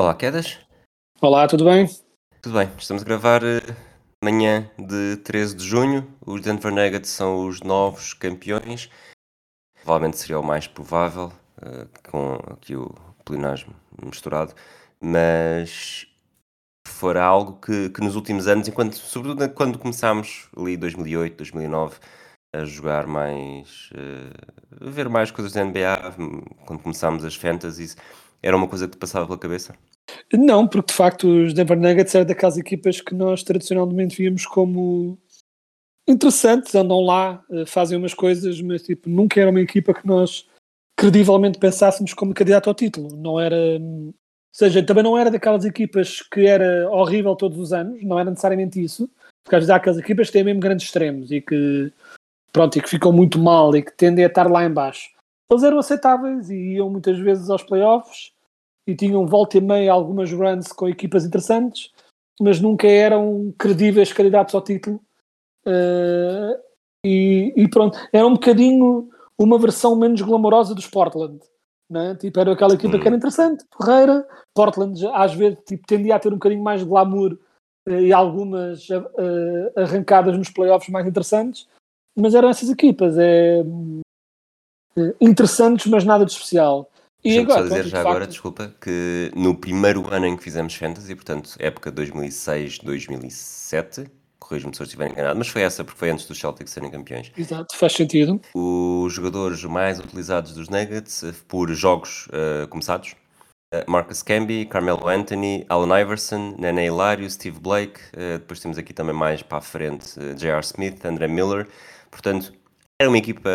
Olá, Quedas. Olá, tudo bem? Tudo bem? Estamos a gravar eh, manhã de 13 de junho. Os Denver Nuggets são os novos campeões. Provavelmente seria o mais provável, eh, com aqui o pleonasmo misturado, mas fora algo que, que nos últimos anos, enquanto, sobretudo quando começámos ali 2008, 2009, a jogar mais, eh, a ver mais coisas da NBA, quando começámos as fantasies, era uma coisa que te passava pela cabeça? Não, porque de facto os Denver Nuggets eram daquelas equipas que nós tradicionalmente víamos como interessantes, andam lá, eh, fazem umas coisas, mas tipo, nunca era uma equipa que nós credivelmente pensássemos como candidato ao título. Não era. Ou seja, também não era daquelas equipas que era horrível todos os anos, não era necessariamente isso. Porque às vezes há aquelas equipas que têm mesmo grandes extremos e que, pronto, e que ficam muito mal e que tendem a estar lá em baixo. Eles eram aceitáveis e iam muitas vezes aos playoffs e tinham volta e meia algumas runs com equipas interessantes, mas nunca eram credíveis candidatos ao título. Uh, e, e, pronto, era um bocadinho uma versão menos glamourosa dos Portland. Né? Tipo, era aquela equipa que era interessante, porreira. Portland às vezes tipo, tendia a ter um bocadinho mais de glamour uh, e algumas uh, arrancadas nos playoffs mais interessantes, mas eram essas equipas. É, interessantes, mas nada de especial. E agora, só dizer já de agora, facto... desculpa, que no primeiro ano em que fizemos Fantasy, portanto, época 2006-2007, corrijo-me se eu estiver enganado, mas foi essa porque foi antes dos Celtics serem campeões. Exato, faz sentido. Os jogadores mais utilizados dos Nuggets eh, por jogos uh, começados, uh, Marcus Camby, Carmelo Anthony, Allen Iverson, Nene Hilário, Steve Blake, uh, depois temos aqui também mais para a frente J.R. Smith, André Miller, portanto, era uma equipa,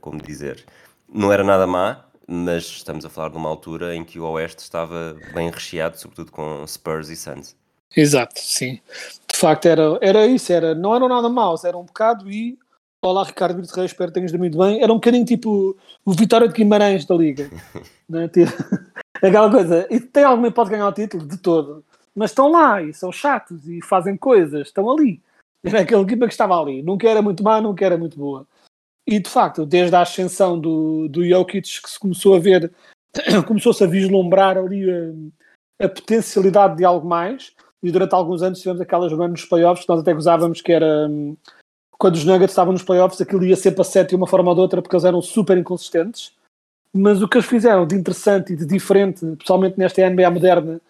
como dizer, não era nada má, mas estamos a falar de uma altura em que o Oeste estava bem recheado, sobretudo com Spurs e Suns. Exato, sim. De facto, era, era isso, era, não eram nada maus, era um bocado e. Olá, Ricardo Brito Reis, espero que tenhas dormido bem. Era um bocadinho tipo o Vitória de Guimarães da Liga. né? tipo, aquela coisa. E tem alguém que pode ganhar o título? De todo. Mas estão lá e são chatos e fazem coisas, estão ali. Era aquela equipa que estava ali. Nunca era muito má, nunca era muito boa. E de facto, desde a ascensão do, do Jokic que se começou a ver, começou-se a vislumbrar ali a, a, potencialidade de algo mais. E durante alguns anos tivemos aquelas runs nos playoffs que nós até gozávamos que era quando os Nuggets estavam nos playoffs, aquilo ia ser para sete de uma forma ou de outra porque eles eram super inconsistentes. Mas o que eles fizeram de interessante e de diferente, especialmente nesta NBA moderna,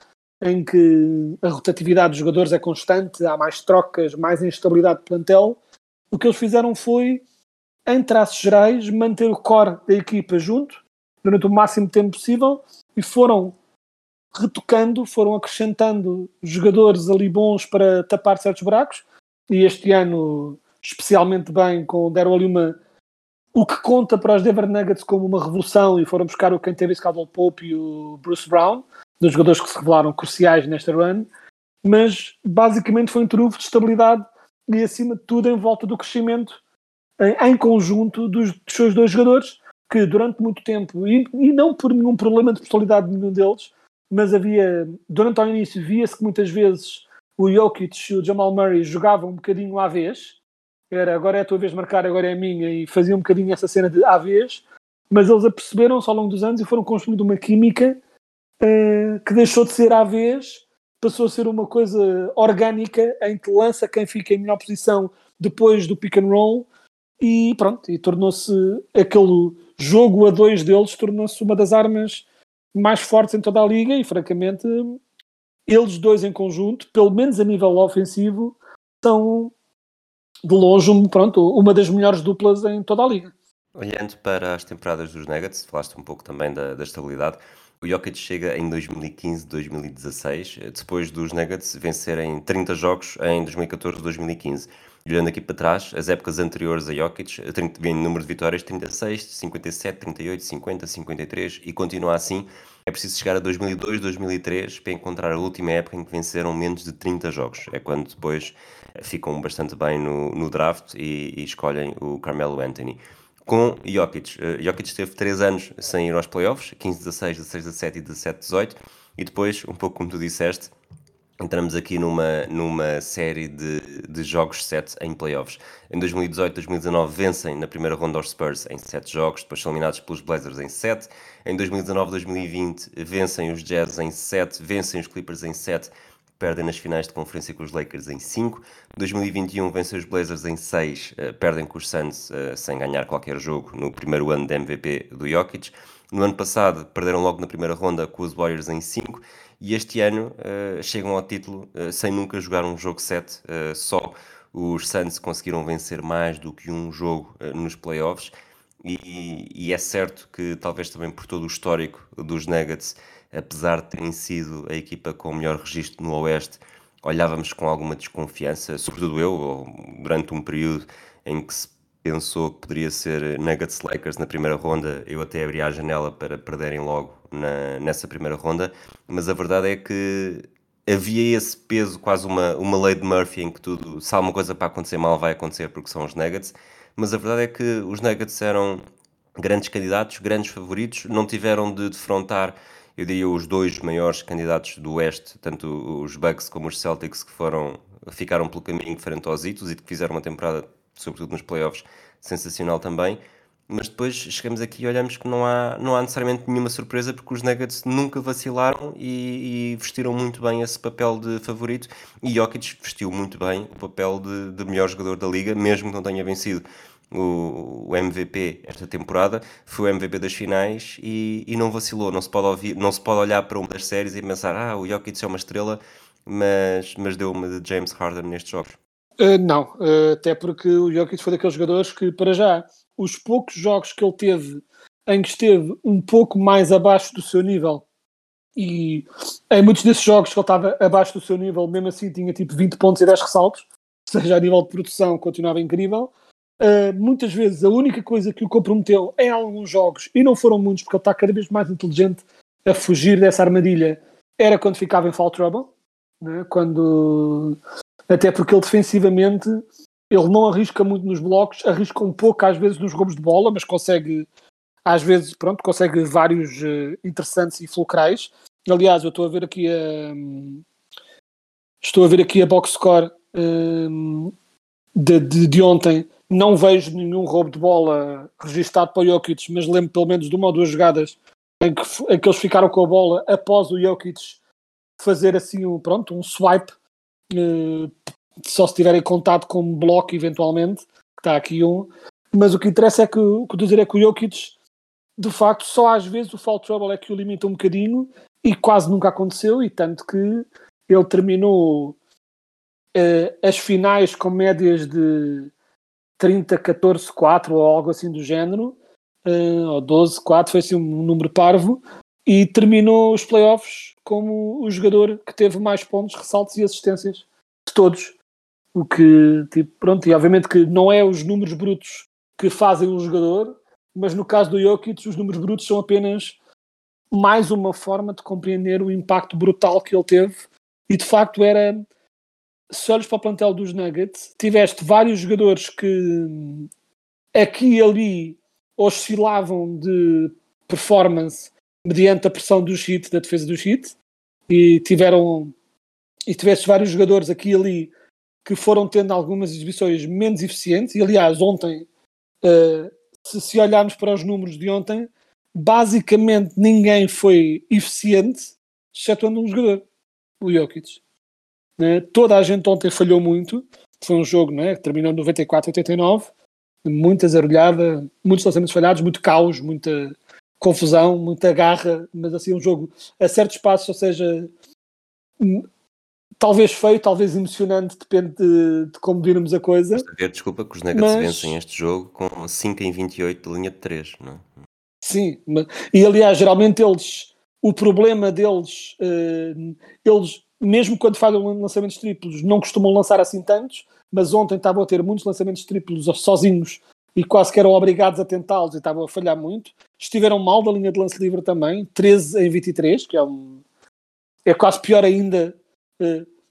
em que a rotatividade dos jogadores é constante, há mais trocas, mais instabilidade de plantel, o que eles fizeram foi em traços gerais, manter o core da equipa junto durante o máximo tempo possível e foram retocando, foram acrescentando jogadores ali bons para tapar certos buracos e este ano especialmente bem com deram ali uma o que conta para os Denver Nuggets como uma revolução e foram buscar o Cantavis Caldwell Pope e o Bruce Brown dos jogadores que se revelaram cruciais nesta run mas basicamente foi um trunfo de estabilidade e acima de tudo em volta do crescimento em conjunto dos, dos seus dois jogadores, que durante muito tempo, e, e, não por nenhum problema de personalidade de nenhum deles, mas havia, durante o início, via-se que muitas vezes o Jokic e o Jamal Murray jogavam um bocadinho à vez, era agora é a tua vez marcar, agora é a minha, e faziam um bocadinho essa cena de à vez, mas eles aperceberam-se ao longo dos anos e foram construindo uma química uh, que deixou de ser à vez, passou a ser uma coisa orgânica em que lança quem fica em melhor posição depois do pick and roll e pronto, e tornou-se aquele jogo a dois deles tornou-se uma das armas mais fortes em toda a liga e francamente eles dois em conjunto, pelo menos a nível ofensivo, são de longe pronto, uma das melhores duplas em toda a liga. Olhando para as temporadas dos Nuggets, falaste um pouco também da, da estabilidade, O Jokic chega em 2015-2016, eh, depois dos Nuggets vencerem 30 jogos em 2014-2015. E olhando aqui para trás, as épocas anteriores a Jokic, eh, 30 vem número de vitórias 36, 57, 38, 50, 53 e continua assim. É preciso chegar a 2002-2003 para encontrar a última época em que venceram menos de 30 jogos. É quando depois eh, ficam bastante bem no, no draft e, e escolhem o Carmelo Anthony com Jokic. Uh, Jokic teve 3 anos sem ir aos playoffs, 15, 16, 16, 17 e 17, 18, e depois, um pouco como tu disseste, entramos aqui numa, numa série de, de jogos 7 em playoffs. Em 2018, 2019 vencem na primeira ronda aos Spurs em 7 jogos, depois são eliminados pelos Blazers em 7. Em 2019, 2020 vencem os Jazz em 7, vencem os Clippers em 7 perdem nas finais de conferência com os Lakers em 5. 2021 vencem os Blazers em 6, uh, eh, perdem com os Suns uh, sem ganhar qualquer jogo no primeiro ano de MVP do Jokic. No ano passado perderam logo na primeira ronda com os Warriors em 5 e este ano uh, chegam ao título sem nunca jogar um jogo 7, só os Suns conseguiram vencer mais do que um jogo nos playoffs e, e é certo que talvez também por todo o histórico dos Nuggets apesar de terem sido a equipa com o melhor registro no Oeste, olhávamos com alguma desconfiança, sobretudo eu, durante um período em que se pensou que poderia ser Nuggets Lakers na primeira ronda, eu até abri a janela para perderem logo na, nessa primeira ronda, mas a verdade é que havia esse peso, quase uma, uma lei de Murphy em que tudo, se há uma coisa para acontecer mal, vai acontecer porque são os Nuggets, mas a verdade é que os Nuggets eram grandes candidatos, grandes favoritos, não tiveram de defrontar eu diria os dois maiores candidatos do Oeste, tanto os Bucks como os Celtics, que foram, ficaram pelo caminho frente aos Itos e que fizeram uma temporada, sobretudo nos playoffs, sensacional também. Mas depois chegamos aqui e olhamos que não há, não há necessariamente nenhuma surpresa porque os Nuggets nunca vacilaram e, e vestiram muito bem esse papel de favorito e Jokic vestiu muito bem o papel de, de melhor jogador da liga, mesmo que não tenha vencido o, MVP esta temporada, foi o MVP das finais e, e, não vacilou. Não se, pode ouvir, não se pode olhar para uma das séries e pensar, ah, o Jokic é uma estrela, mas, mas deu uma de James Harden nestes jogos. Uh, não, uh, até porque o Jokic foi daqueles jogadores que, para já, os poucos jogos que ele teve em que esteve um pouco mais abaixo do seu nível e em muitos desses jogos que ele estava abaixo do seu nível, mesmo assim tinha tipo 20 pontos e 10 ressaltos, ou seja, a nível de produção continuava incrível. Uh, muitas vezes a única coisa que o comprometeu em alguns jogos, e não foram muitos, porque ele está cada vez mais inteligente a fugir dessa armadilha, era quando ficava em foul trouble, né? quando até porque ele defensivamente ele não arrisca muito nos blocos, arrisca um pouco às vezes nos roubos de bola, mas consegue às vezes, pronto, consegue vários uh, interessantes e fulcrais. Aliás, eu estou a ver aqui a estou a ver aqui a box score um, de, de, de ontem não vejo nenhum roubo de bola registado para o Jokic, mas lembro pelo menos de uma ou duas jogadas em que, em que eles ficaram com a bola após o Jokic fazer assim um, pronto, um swipe, uh, só se tiverem contato com bloco eventualmente, que está aqui um. Mas o que interessa é que o que dizer é que o Jokic, de facto, só às vezes o foul trouble é que o limita um bocadinho e quase nunca aconteceu, e tanto que ele terminou uh, as finais com médias de 30, 14, 4 ou algo assim do género, uh, ou 12, 4, foi assim um número parvo, e terminou os playoffs como o jogador que teve mais pontos, ressaltos e assistências de todos. O que, tipo, pronto, e obviamente que não é os números brutos que fazem um jogador, mas no caso do Jokic, os números brutos são apenas mais uma forma de compreender o impacto brutal que ele teve, e de facto era se olhas para o plantel dos Nuggets, tiveste vários jogadores que aqui e ali oscilavam de performance mediante a pressão do hit, da defesa do hit, e tiveram e tiveste vários jogadores aqui e ali que foram tendo algumas exibições menos eficientes, e aliás, ontem, uh, se, se olharmos para os números de ontem, basicamente ninguém foi eficiente, excetuando um jogador, o Jokic. Né? Toda a gente ontem falhou muito. Foi um jogo né, que terminou 94 89. Muita zarulhada, muitos lançamentos falhados, muito caos, muita confusão, muita garra, mas assim um jogo a certos espaços, ou seja, hum, talvez feio, talvez emocionante, depende de, de como virmos a coisa. Ver, desculpa que os Nuggets mas... vencem este jogo com 5 em 28 de linha de 3, não é? Sim, e aliás, geralmente eles o problema deles, eh, eles, mesmo quando fazem lançamentos triplos, não costumam lançar assim tantos, mas ontem estavam a ter muitos lançamentos triplos sozinhos e quase que eram obrigados a tentá-los e estavam a falhar muito. Estiveram mal da linha de lance livre também, 13 em 23, que é um. É quase pior ainda.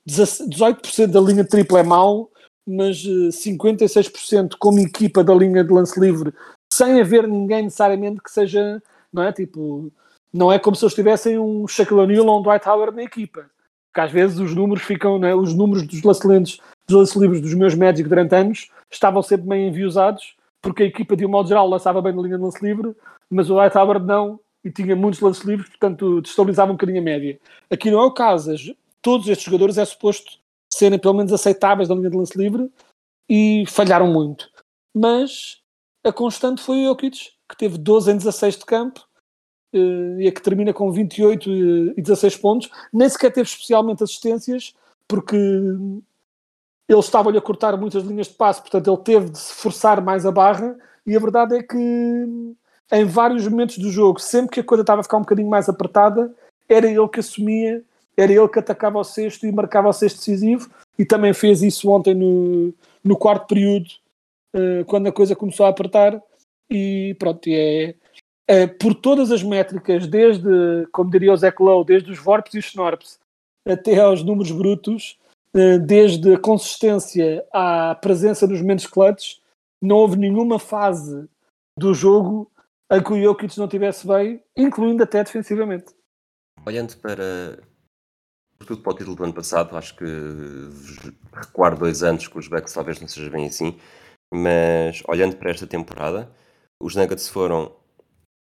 18% eh, da linha de triplo é mau, mas 56% eh, como equipa da linha de lance livre, sem haver ninguém necessariamente que seja, não é? Tipo, não é como se eles tivessem um Shaquille O'Neal ou um Dwight Howard na equipa. Porque às vezes os números ficam, é? os números dos lance, dos lance livres dos meus Magic durante anos estavam sempre meio enviosados, porque a equipa de um modo geral lançava bem na linha de lance livre, mas o Dwight Howard não, e tinha muitos lances livres, portanto destabilizava um bocadinho a média. Aqui não é o caso, todos estes jogadores é suposto serem pelo menos aceitáveis da linha de lance livre e falharam muito. Mas a constante foi o Jokic, que teve 12 em 16 de campo e a que termina com 28 e 16 pontos. Nem sequer teve especialmente assistências, porque eles estavam-lhe a cortar muitas linhas de passe, portanto ele teve de se forçar mais a barra. E a verdade é que em vários momentos do jogo, sempre que a coisa estava a ficar um bocadinho mais apertada, era ele que assumia era ele que atacava o sexto e marcava o sexto decisivo e também fez isso ontem no, no quarto período uh, quando a coisa começou a apertar e pronto, é, é, por todas as métricas, desde, como diria o Zé Lowe, desde os Vorps e os Snorps até aos números brutos, uh, desde a consistência à presença nos momentos clutch, não houve nenhuma fase do jogo em que o Jokic não estivesse bem, incluindo até defensivamente. Olhando para, sobretudo para o título do ano passado, acho que recuar dois anos com os Bucks talvez não seja bem assim, mas olhando para esta temporada, os Nuggets foram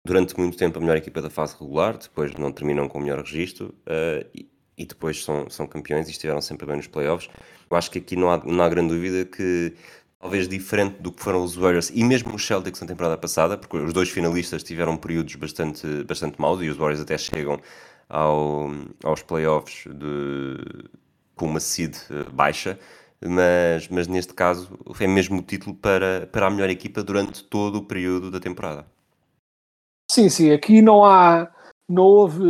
durante muito tempo a melhor equipa da fase regular, depois não terminam com o melhor registro uh, e, e, depois são, são campeões e estiveram sempre bem nos playoffs. Eu acho que aqui não há, não há grande dúvida que talvez diferente do que foram os Warriors e mesmo os Celtics na temporada passada, porque os dois finalistas tiveram períodos bastante, bastante maus e os Warriors até chegam ao, aos playoffs de, com uma seed eh, baixa, mas, mas neste caso é mesmo o título para, para a melhor equipa durante todo o período da temporada. Sim, sim, aqui não há, não houve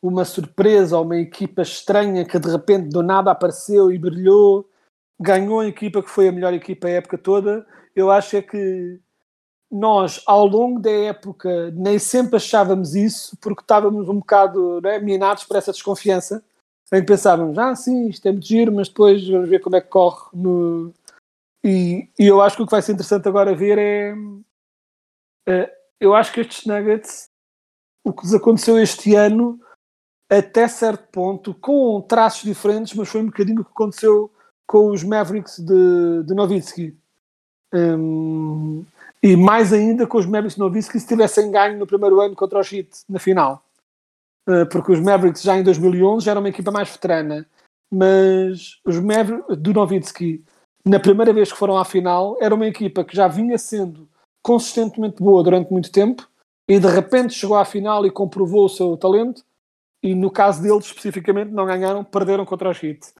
uma surpresa ou uma equipa estranha que de repente do nada apareceu e brilhou, ganhou a equipa que foi a melhor equipa a época toda. Eu acho é que nós, ao longo da época, nem sempre achávamos isso, porque estávamos um bocado né, minados por essa desconfiança, em que pensávamos, ah, sim, isto é muito giro, mas depois vamos ver como é que corre. No... E, e eu acho que o que vai ser interessante agora ver é. Eu acho que estes Nuggets, o que lhes aconteceu este ano, até certo ponto, com traços diferentes, mas foi um bocadinho o que aconteceu com os Mavericks de, de. Um, e mais ainda com os Mavericks Novice se tivessem ganho no primeiro ano contra o Heat na final. Uh, porque os Mavericks já em 2011 já eram uma equipa mais veterana. Mas os Mavericks do Novitsky, na primeira vez que foram à final, era uma equipa que já vinha sendo consistentemente boa durante muito tempo e de repente chegou à final e comprovou o seu talento. E no caso deles especificamente, não ganharam, perderam contra os Heat.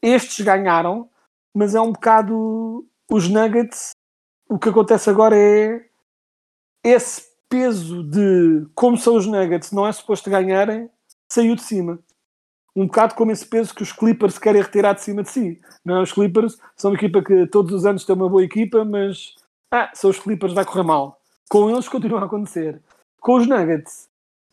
Estes ganharam, mas é um bocado os Nuggets o que acontece agora é esse peso de como são os Nuggets não é suposto ganharem, saiu de cima. Um bocado como esse peso que os Clippers querem retirar de cima de si. Não é? Os Clippers são uma equipa que todos os anos tem uma boa equipa, mas ah, são os Clippers, vai correr mal. Com eles continua a acontecer. Com os Nuggets,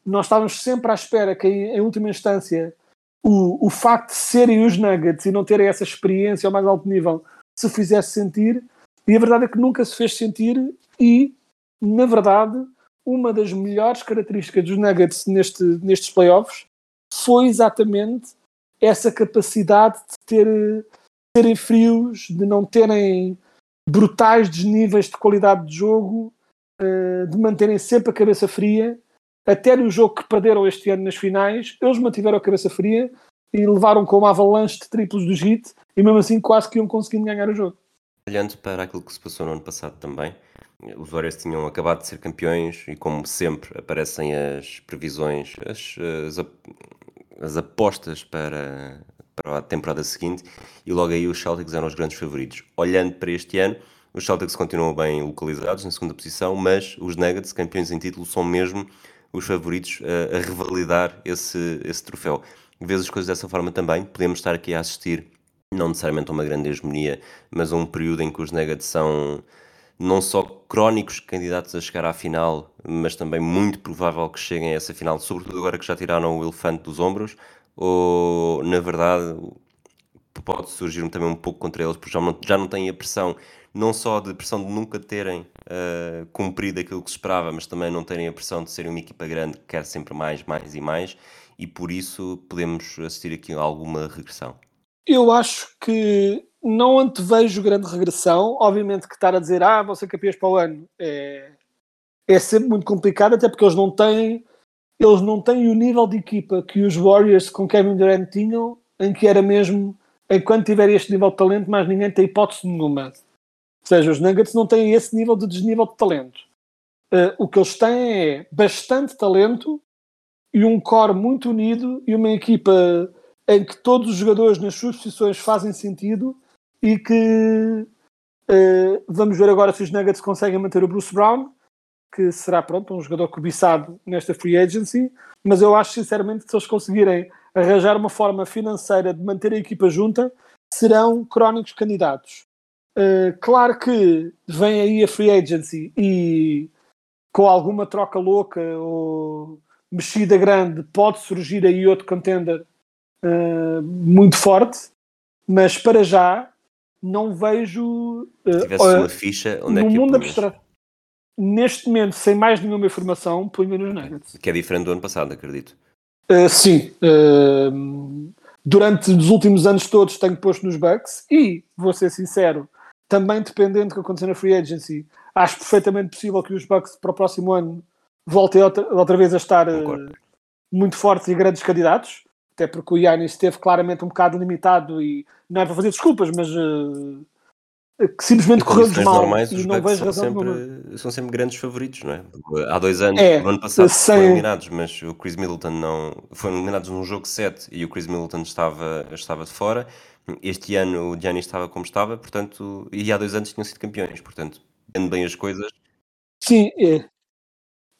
nós estávamos sempre à espera que, em última instância, o, o facto de serem os Nuggets e não terem essa experiência ao mais alto nível se fizesse sentir, e a verdade é que nunca se fez sentir e, na verdade, uma das melhores características dos Nuggets neste, nestes playoffs foi exatamente essa capacidade de ter, terem frios, de não terem brutais desníveis de qualidade de jogo, eh, de manterem sempre a cabeça fria. Até no jogo que perderam este ano nas finais, eles mantiveram a cabeça fria e levaram com uma avalanche de triplos do Heat e mesmo assim quase que iam conseguindo ganhar o jogo. Olhando para aquilo que se passou no ano passado também, os Warriors tinham acabado de ser campeões e, como sempre, aparecem as previsões, as, as, as apostas para, para a temporada seguinte e logo aí os Celtics eram os grandes favoritos. Olhando para este ano, os Celtics continuam bem localizados na segunda posição, mas os Nuggets, campeões em título, são mesmo os favoritos a, a revalidar esse, esse troféu. Vês as coisas dessa forma também, podemos estar aqui a assistir, não necessariamente a uma grande hegemonia, mas a um período em que os Nuggets são não só crónicos candidatos a chegar à final, mas também muito provável que cheguem a essa final, sobretudo agora que já tiraram o elefante dos ombros, ou na verdade pode surgir também um pouco contra eles, porque já não, já não têm a pressão, não só de pressão de nunca terem uh, cumprido aquilo que se esperava, mas também não terem a pressão de serem uma equipa grande que quer sempre mais, mais e mais, e por isso podemos assistir aqui a alguma regressão. Eu acho que não antevejo grande regressão. Obviamente que estar a dizer, ah, vão ser campeões para o ano é, é sempre muito complicado, até porque eles não têm eles não têm o nível de equipa que os Warriors com Kevin Durant tinham, em que era mesmo, enquanto tiver este nível de talento, mais ninguém tem hipótese nenhuma. Ou seja, os Nuggets não têm esse nível de desnível de talento. Uh, o que eles têm é bastante talento e um core muito unido e uma equipa em que todos os jogadores nas suas posições fazem sentido e que uh, vamos ver agora se os Nuggets conseguem manter o Bruce Brown, que será pronto um jogador cobiçado nesta free agency, mas eu acho sinceramente que se eles conseguirem arranjar uma forma financeira de manter a equipa junta, serão crónicos candidatos. Uh, claro que vem aí a free agency e com alguma troca louca ou mexida grande pode surgir aí outro contender uh, muito forte, mas para já não vejo. Uh, Se tivesse uma ficha, onde é que mundo abstrato. Neste momento, sem mais nenhuma informação, ponho nos Nuggets. Que é diferente do ano passado, acredito. Uh, sim. Uh, durante os últimos anos todos tenho posto nos Bucks e, vou ser sincero, também dependendo do que acontecer na Free Agency, acho perfeitamente possível que os Bucks para o próximo ano voltem outra, outra vez a estar uh, muito fortes e grandes candidatos até porque o Yannis esteve claramente um bocado limitado e não é para fazer desculpas, mas uh, que simplesmente correu-nos mal normais, e não vejo razão sempre, São sempre grandes favoritos, não é? Há dois anos, é, no ano passado, sem... foram eliminados, mas o Chris Middleton não... Foram eliminados num jogo 7 e o Chris Middleton estava, estava de fora. Este ano o Giannis estava como estava, portanto... E há dois anos tinham sido campeões, portanto, vendo bem as coisas... Sim, é.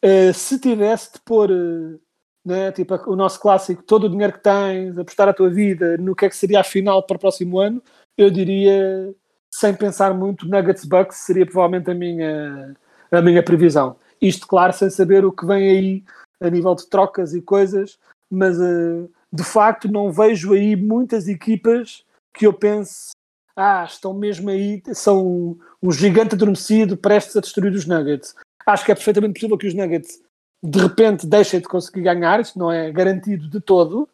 Uh, se tivesse de pôr... Uh né? tipo o nosso clássico, todo o dinheiro que tens, apostar a tua vida no que é que seria a final para o próximo ano, eu diria, sem pensar muito, Nuggets Bucks seria provavelmente a minha, a minha previsão. Isto, claro, sem saber o que vem aí a nível de trocas e coisas, mas uh, de facto não vejo aí muitas equipas que eu pense, ah, estão mesmo aí, são um, gigante adormecido prestes a destruir os Nuggets. Acho que é perfeitamente possível que os Nuggets de repente deixem de conseguir ganhar, isso não é garantido de todo,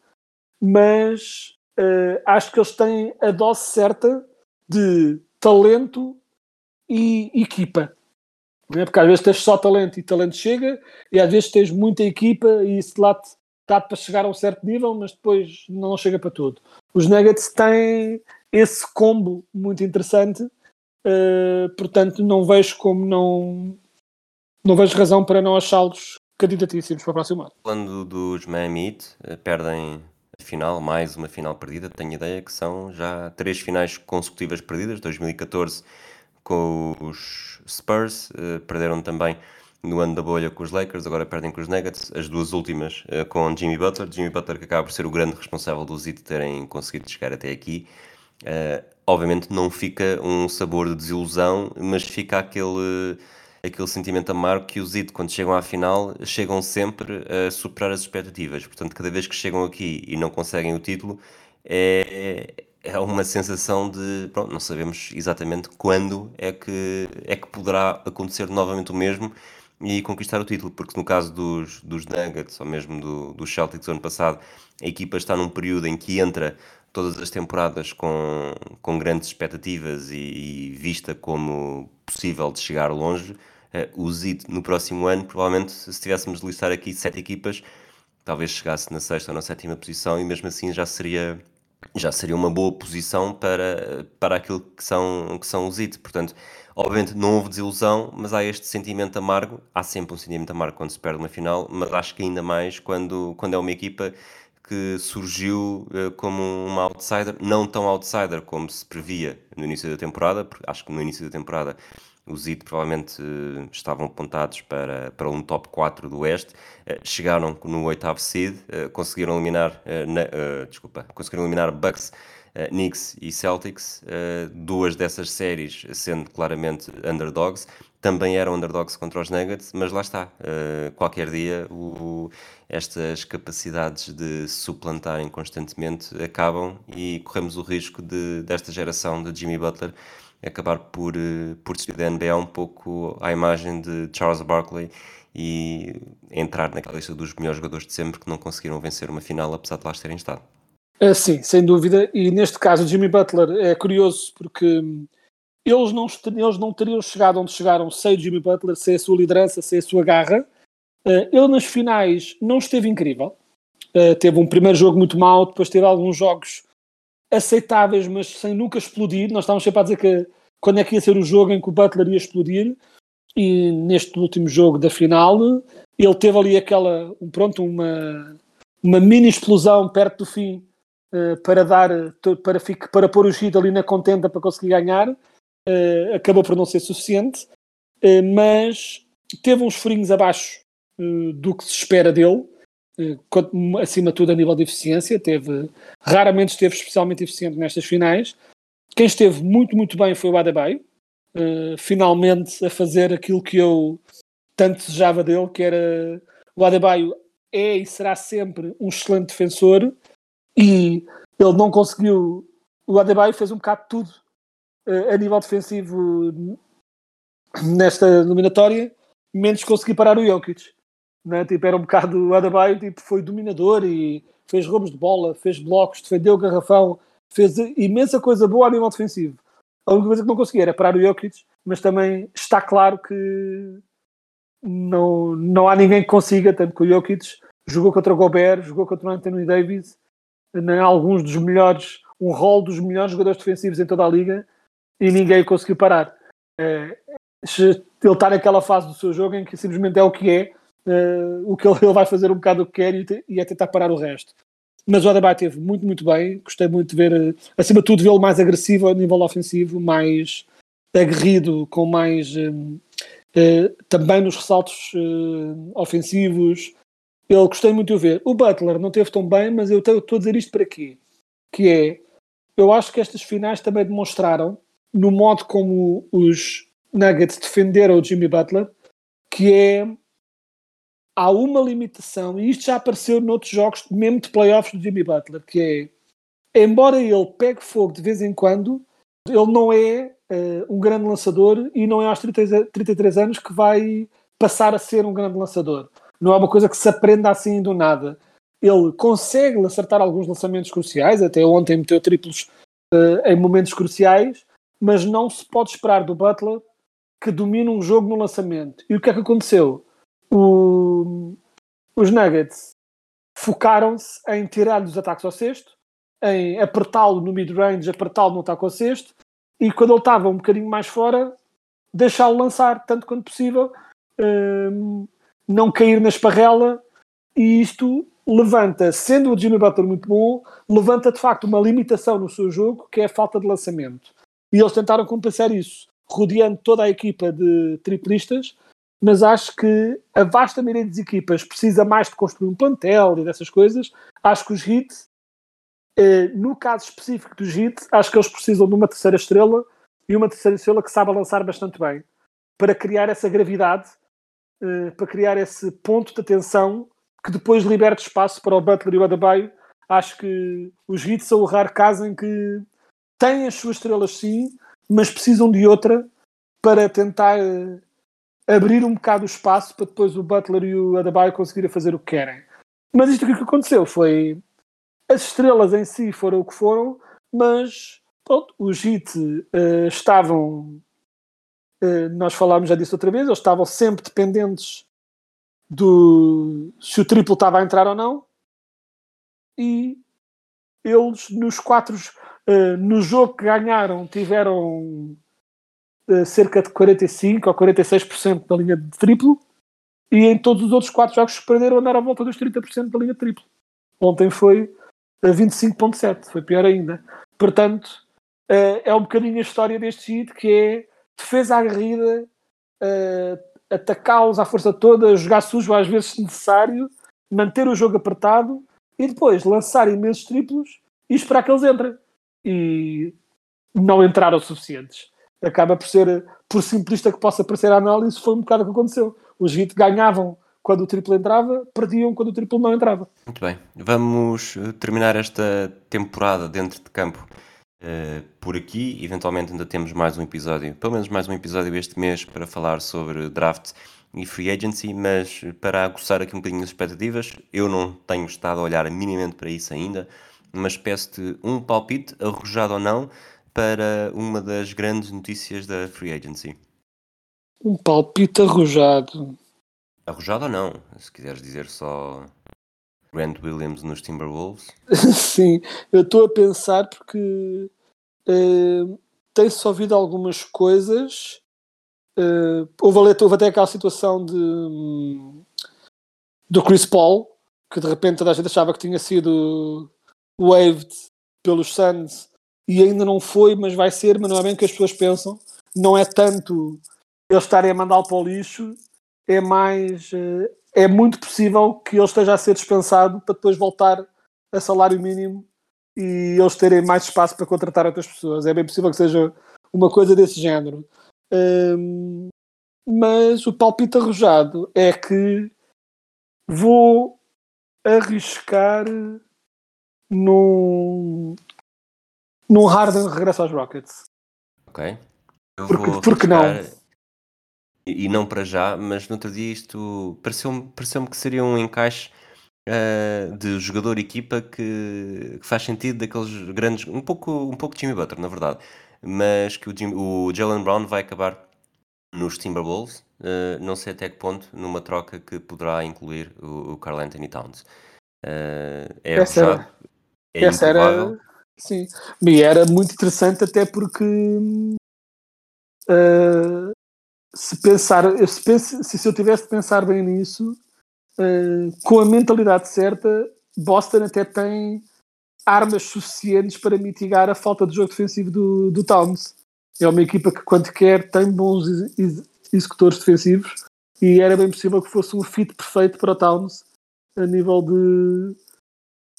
mas uh, acho que eles têm a dose certa de talento e equipa. É? Porque às vezes tens só talento e talento chega, e às vezes tens muita equipa e isso lá está para chegar a um certo nível, mas depois não chega para tudo. Os Nuggets têm esse combo muito interessante, uh, portanto não vejo como não não vejo razão para não achá-los candidatíssimos para o próximo ano. Falando dos Miami eh, perdem final, mais uma final perdida. Tenho ideia que são já três finais consecutivas perdidas. 2014 com os Spurs, eh, perderam também no ano da bolha com os Lakers, agora perdem com os Nuggets. As duas últimas eh, com Jimmy Butler. Jimmy Butler que acaba por ser o grande responsável dos Heat terem conseguido chegar até aqui. obviamente não fica um sabor de desilusão, mas fica aquele aquele sentimento amargo que os IT, quando chegam à final, chegam sempre a superar as expectativas. Portanto, cada vez que chegam aqui e não conseguem o título, é, é uma sensação de, pronto, não sabemos exatamente quando é que, é que poderá acontecer novamente o mesmo e conquistar o título, porque no caso dos, dos Nuggets, ou mesmo do, do Celtics do ano passado, a equipa está num período em que entra todas as temporadas com, com grandes expectativas e, e vista como possível de chegar longe, uh, o ZID no próximo ano, provavelmente se tivéssemos de listar aqui sete equipas, talvez chegasse na sexta ou na sétima posição e mesmo assim já seria já seria uma boa posição para, para aquilo que são, que são os IT. Portanto, obviamente não houve desilusão, mas há este sentimento amargo. Há sempre um sentimento amargo quando se perde uma final, mas acho que ainda mais quando, quando é uma equipa que surgiu uh, como uma outsider, não tão outsider como se previa no início da temporada, porque acho que no início da temporada os Heat provavelmente uh, estavam apontados para, para um top 4 do Oeste, uh, chegaram no oitavo seed, conseguiram eliminar, na, desculpa, conseguiram eliminar Bucks Knicks e Celtics, duas dessas séries sendo claramente underdogs, também eram underdogs contra os Nuggets, mas lá está, qualquer dia o, estas capacidades de suplantarem constantemente acabam e corremos o risco de, desta geração de Jimmy Butler acabar por, por subir da NBA um pouco à imagem de Charles Barkley e entrar naquela lista dos melhores jogadores de sempre que não conseguiram vencer uma final apesar de lá terem estado. Uh, sim, sem dúvida. E neste caso, Jimmy Butler é curioso porque eles não, eles não teriam chegado onde chegaram sem Jimmy Butler, sem a sua liderança, sem a sua garra. Uh, ele nas finais não esteve incrível. Uh, teve um primeiro jogo muito mau, depois teve alguns jogos aceitáveis, mas sem nunca explodir. Nós estávamos sempre a dizer que quando é que ia ser o jogo em que o Butler ia explodir. E neste último jogo da final, ele teve ali aquela, pronto, uma, uma mini explosão perto do fim uh, para dar, para, para pôr o Heat ali na contenda para conseguir ganhar. Uh, acabou por não ser suficiente, uh, mas teve uns furinhos abaixo do que se espera dele, acima de tudo a nível de eficiência. Teve, raramente esteve especialmente eficiente nestas finais. Quem esteve muito, muito bem foi o Adebayo, finalmente a fazer aquilo que eu tanto desejava dele, que era o Adebayo é e será sempre um excelente defensor, e ele não conseguiu. O Adebayo fez um bocado de tudo uh, a nível defensivo nesta eliminatória, menos conseguir parar o Jokic. Né? Tipo, era um bocado o Adebayo tipo, foi dominador e fez roubos de bola, fez blocos, defendeu o garrafão, fez imensa coisa boa a nível defensivo. A única coisa que não conseguia era parar o Jokic, mas também está claro que não, não há ninguém que consiga, tanto que o Jokic jogou contra o Gobert, jogou contra o Anthony Davis em alguns dos melhores, um rol dos melhores jogadores defensivos em toda a liga e ninguém conseguiu parar. É, ele está naquela fase do seu jogo em que simplesmente é o que é, é o que ele, ele, vai fazer um bocado o que quer e, e é tentar parar o resto. Mas o Adebayo teve muito, muito bem. Gostei muito de ver, acima de tudo, vê-lo mais agressivo a nível ofensivo, mais aguerrido, com mais. Uh, uh, também nos ressaltos uh, ofensivos, eu gostei muito de o ver. O Butler não teve tão bem, mas eu estou a dizer isto para quê? Que é, eu acho que estas finais também demonstraram, no modo como os Nuggets defenderam o Jimmy Butler, que é há uma limitação, e isto já apareceu noutros jogos, mesmo de playoffs do Jimmy Butler, que é, embora ele pegue fogo de vez em quando, ele não é uh, um grande lançador e não é aos 30, 33 anos que vai passar a ser um grande lançador não é uma coisa que se aprenda assim do nada. Ele consegue acertar alguns lançamentos cruciais, até ontem meteu triplos uh, em momentos cruciais, mas não se pode esperar do Butler que domine um jogo no lançamento. E o que é que aconteceu? O, os Nuggets focaram-se em tirar os ataques ao cesto, em apertá-lo no mid-range, apertá-lo no ataque ao cesto, e quando ele estava um bocadinho mais fora, deixá-lo lançar tanto quanto possível. Um, não cair na esparrela e isto levanta, sendo o Jimmy Butler muito bom, levanta de facto uma limitação no seu jogo que é a falta de lançamento. E eles tentaram compensar isso, rodeando toda a equipa de triplistas, mas acho que a vasta maioria das equipas precisa mais de construir um plantel e dessas coisas. Acho que os Heat, eh, no caso específico dos Heat, acho que eles precisam de uma terceira estrela e uma terceira estrela que saiba lançar bastante bem para criar essa gravidade uh, para criar esse ponto de atenção que depois liberte espaço para o Butler e o Adebayo. Acho que os Heat são o raro caso em que têm as suas estrelas sim, mas precisam de outra para tentar uh, abrir um bocado o espaço para depois o Butler e o Adebayo conseguirem fazer o que querem. Mas isto que aconteceu foi as estrelas em si foram o que foram, mas pronto, os uh, estavam eh, nós falámos já disso outra vez, eles estavam sempre dependentes do se o triplo estava a entrar ou não. E eles nos quatro uh, no jogo que ganharam tiveram uh, cerca de 45 ou 46% da linha de triplo e em todos os outros quatro jogos perderam andaram à volta dos 30% da linha de triplo. Ontem foi a 25.7, foi pior ainda. Portanto, eh, é um bocadinho a história deste hit, que é defesa aguerrida, eh, atacá-los à força toda, jogar sujo às vezes se necessário, manter o jogo apertado e depois lançar imensos triplos e esperar que eles entrem. E não entraram suficientes. Acaba por ser, por simplista que possa parecer a análise, foi um bocado o que aconteceu. Os Heat ganhavam quando o triplo entrava, perdiam quando o triplo não entrava. Muito bem. Vamos eh, terminar esta temporada dentro de campo uh, por aqui. Eventualmente ainda temos mais um episódio, pelo menos mais um episódio este mês para falar sobre draft e free agency, mas para aguçar aqui um bocadinho as expectativas, eu não tenho estado a olhar minimamente para isso ainda, mas peço-te um palpite, arrojado ou não, para uma das grandes notícias da free agency. Um palpite arrojado. Arrojado ou não? Se quiseres dizer só Grant Williams nos Timberwolves. Sim, eu estou a pensar porque uh, tem-se ouvido algumas coisas. Uh, houve, houve até aquela situação de, um, do Chris Paul, que de repente toda a gente achava que tinha sido waived pelos Suns e ainda não foi, mas vai ser, mas não é bem o que as pessoas pensam. Não é tanto eles estarem a mandá-lo para o lixo, é mais. Uh, é muito possível que ele esteja a ser dispensado para depois voltar a salário mínimo e eles terem mais espaço para contratar outras pessoas. É bem possível que seja uma coisa desse género. Mas o palpite arrojado é que vou arriscar num, num Harden regresso aos Rockets. Ok. Eu Porque- vou porque não? E, não para já, mas no outro dia isto pareceu-me pareceu que seria um encaixe ah, de jogador-equipa que, que faz sentido daqueles grandes. Um pouco, um pouco Jimmy Butler, na verdade. Mas que o, Jim- o Jalen Brown vai acabar nos Timberwolves. ah, não sei até que ponto, numa troca que poderá incluir o, o Carl Anthony Towns. Ah, é Essa era- arrojado, é Essa improvável. era. Sim. E era muito interessante até porque uh, se pensar, eu se, se, eu tivesse de pensar bem nisso, uh, com a mentalidade certa, Boston até tem armas suficientes para mitigar a falta de jogo defensivo do, do Towns. É uma equipa que, quando quer, tem bons ex- ex- executores defensivos e era bem possível que fosse um fit perfeito para o Towns a nível de.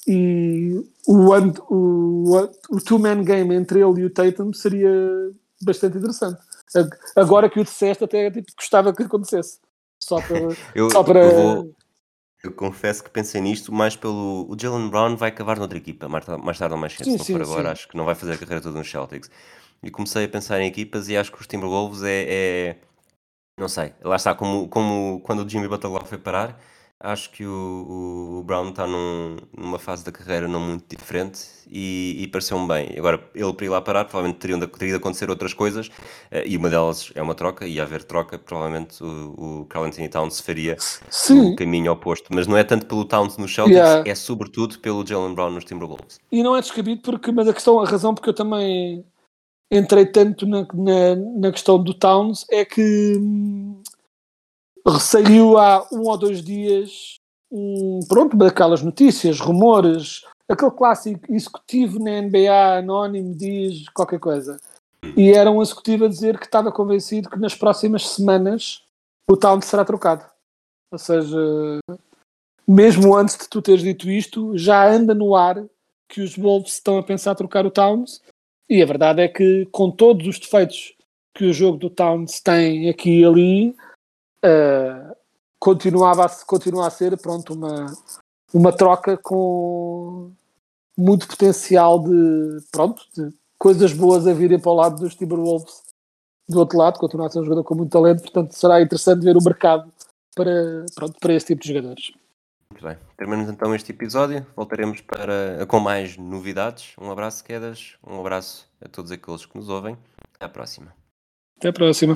E o, o, o two-man game entre ele e o Tatum seria bastante interessante. Ag- Agora que o disseste, até tipo, gostava que acontecesse. Só para. Eu, Só para... eu vou- eu confesso que pensei nisto mais pelo. O Jalen Brown vai acabar noutra equipa, mais, mais tarde ou mais cedo. Sim, se não for agora, sim. acho que não vai fazer a carreira toda nos Celtics. E comecei a pensar em equipas e acho que os Timberwolves é. é- não sei, lá está, como, como quando o Jimmy Butler foi parar, acho que o, o- o Brown está num- numa fase da carreira não muito diferente e, e pareceu-me bem. Agora, ele para ir lá parar, provavelmente teriam de, teria de acontecer outras coisas eh, e uma delas é uma troca, e haver troca, provavelmente o, o Carl Anthony Towns faria Sim, o caminho oposto. Mas não é tanto pelo Towns nos Celtics, Yeah. é sobretudo pelo Jalen Brown nos Timberwolves. e não é descabido, porque, mas a questão, a razão porque eu também entrei tanto na, na, na questão do Towns é que hum, saiu há um ou dois dias um, pronto, daquelas notícias, rumores, aquele clássico executivo na NBA anónimo diz qualquer coisa. E era um executivo a dizer que estava convencido que nas próximas semanas o Towns será trocado. Ou seja, mesmo antes de tu teres dito isto, já anda no ar que os Wolves estão a pensar trocar o Towns. E a verdade é que, com todos os defeitos que o jogo do Towns tem aqui e ali, eh, continuava a, continua a ser pronto, uma, uma troca com muito potencial de, pronto, de coisas boas a virem para o lado dos Timberwolves. Do outro lado, continua a ser um jogador com muito talento, portanto será interessante ver o mercado para, pronto, para esse tipo de jogadores. Muito bem. Terminamos então este episódio. Voltaremos para, com mais novidades. Um abraço, quedas. Um abraço a todos aqueles que nos ouvem. Até à próxima. Até a próxima.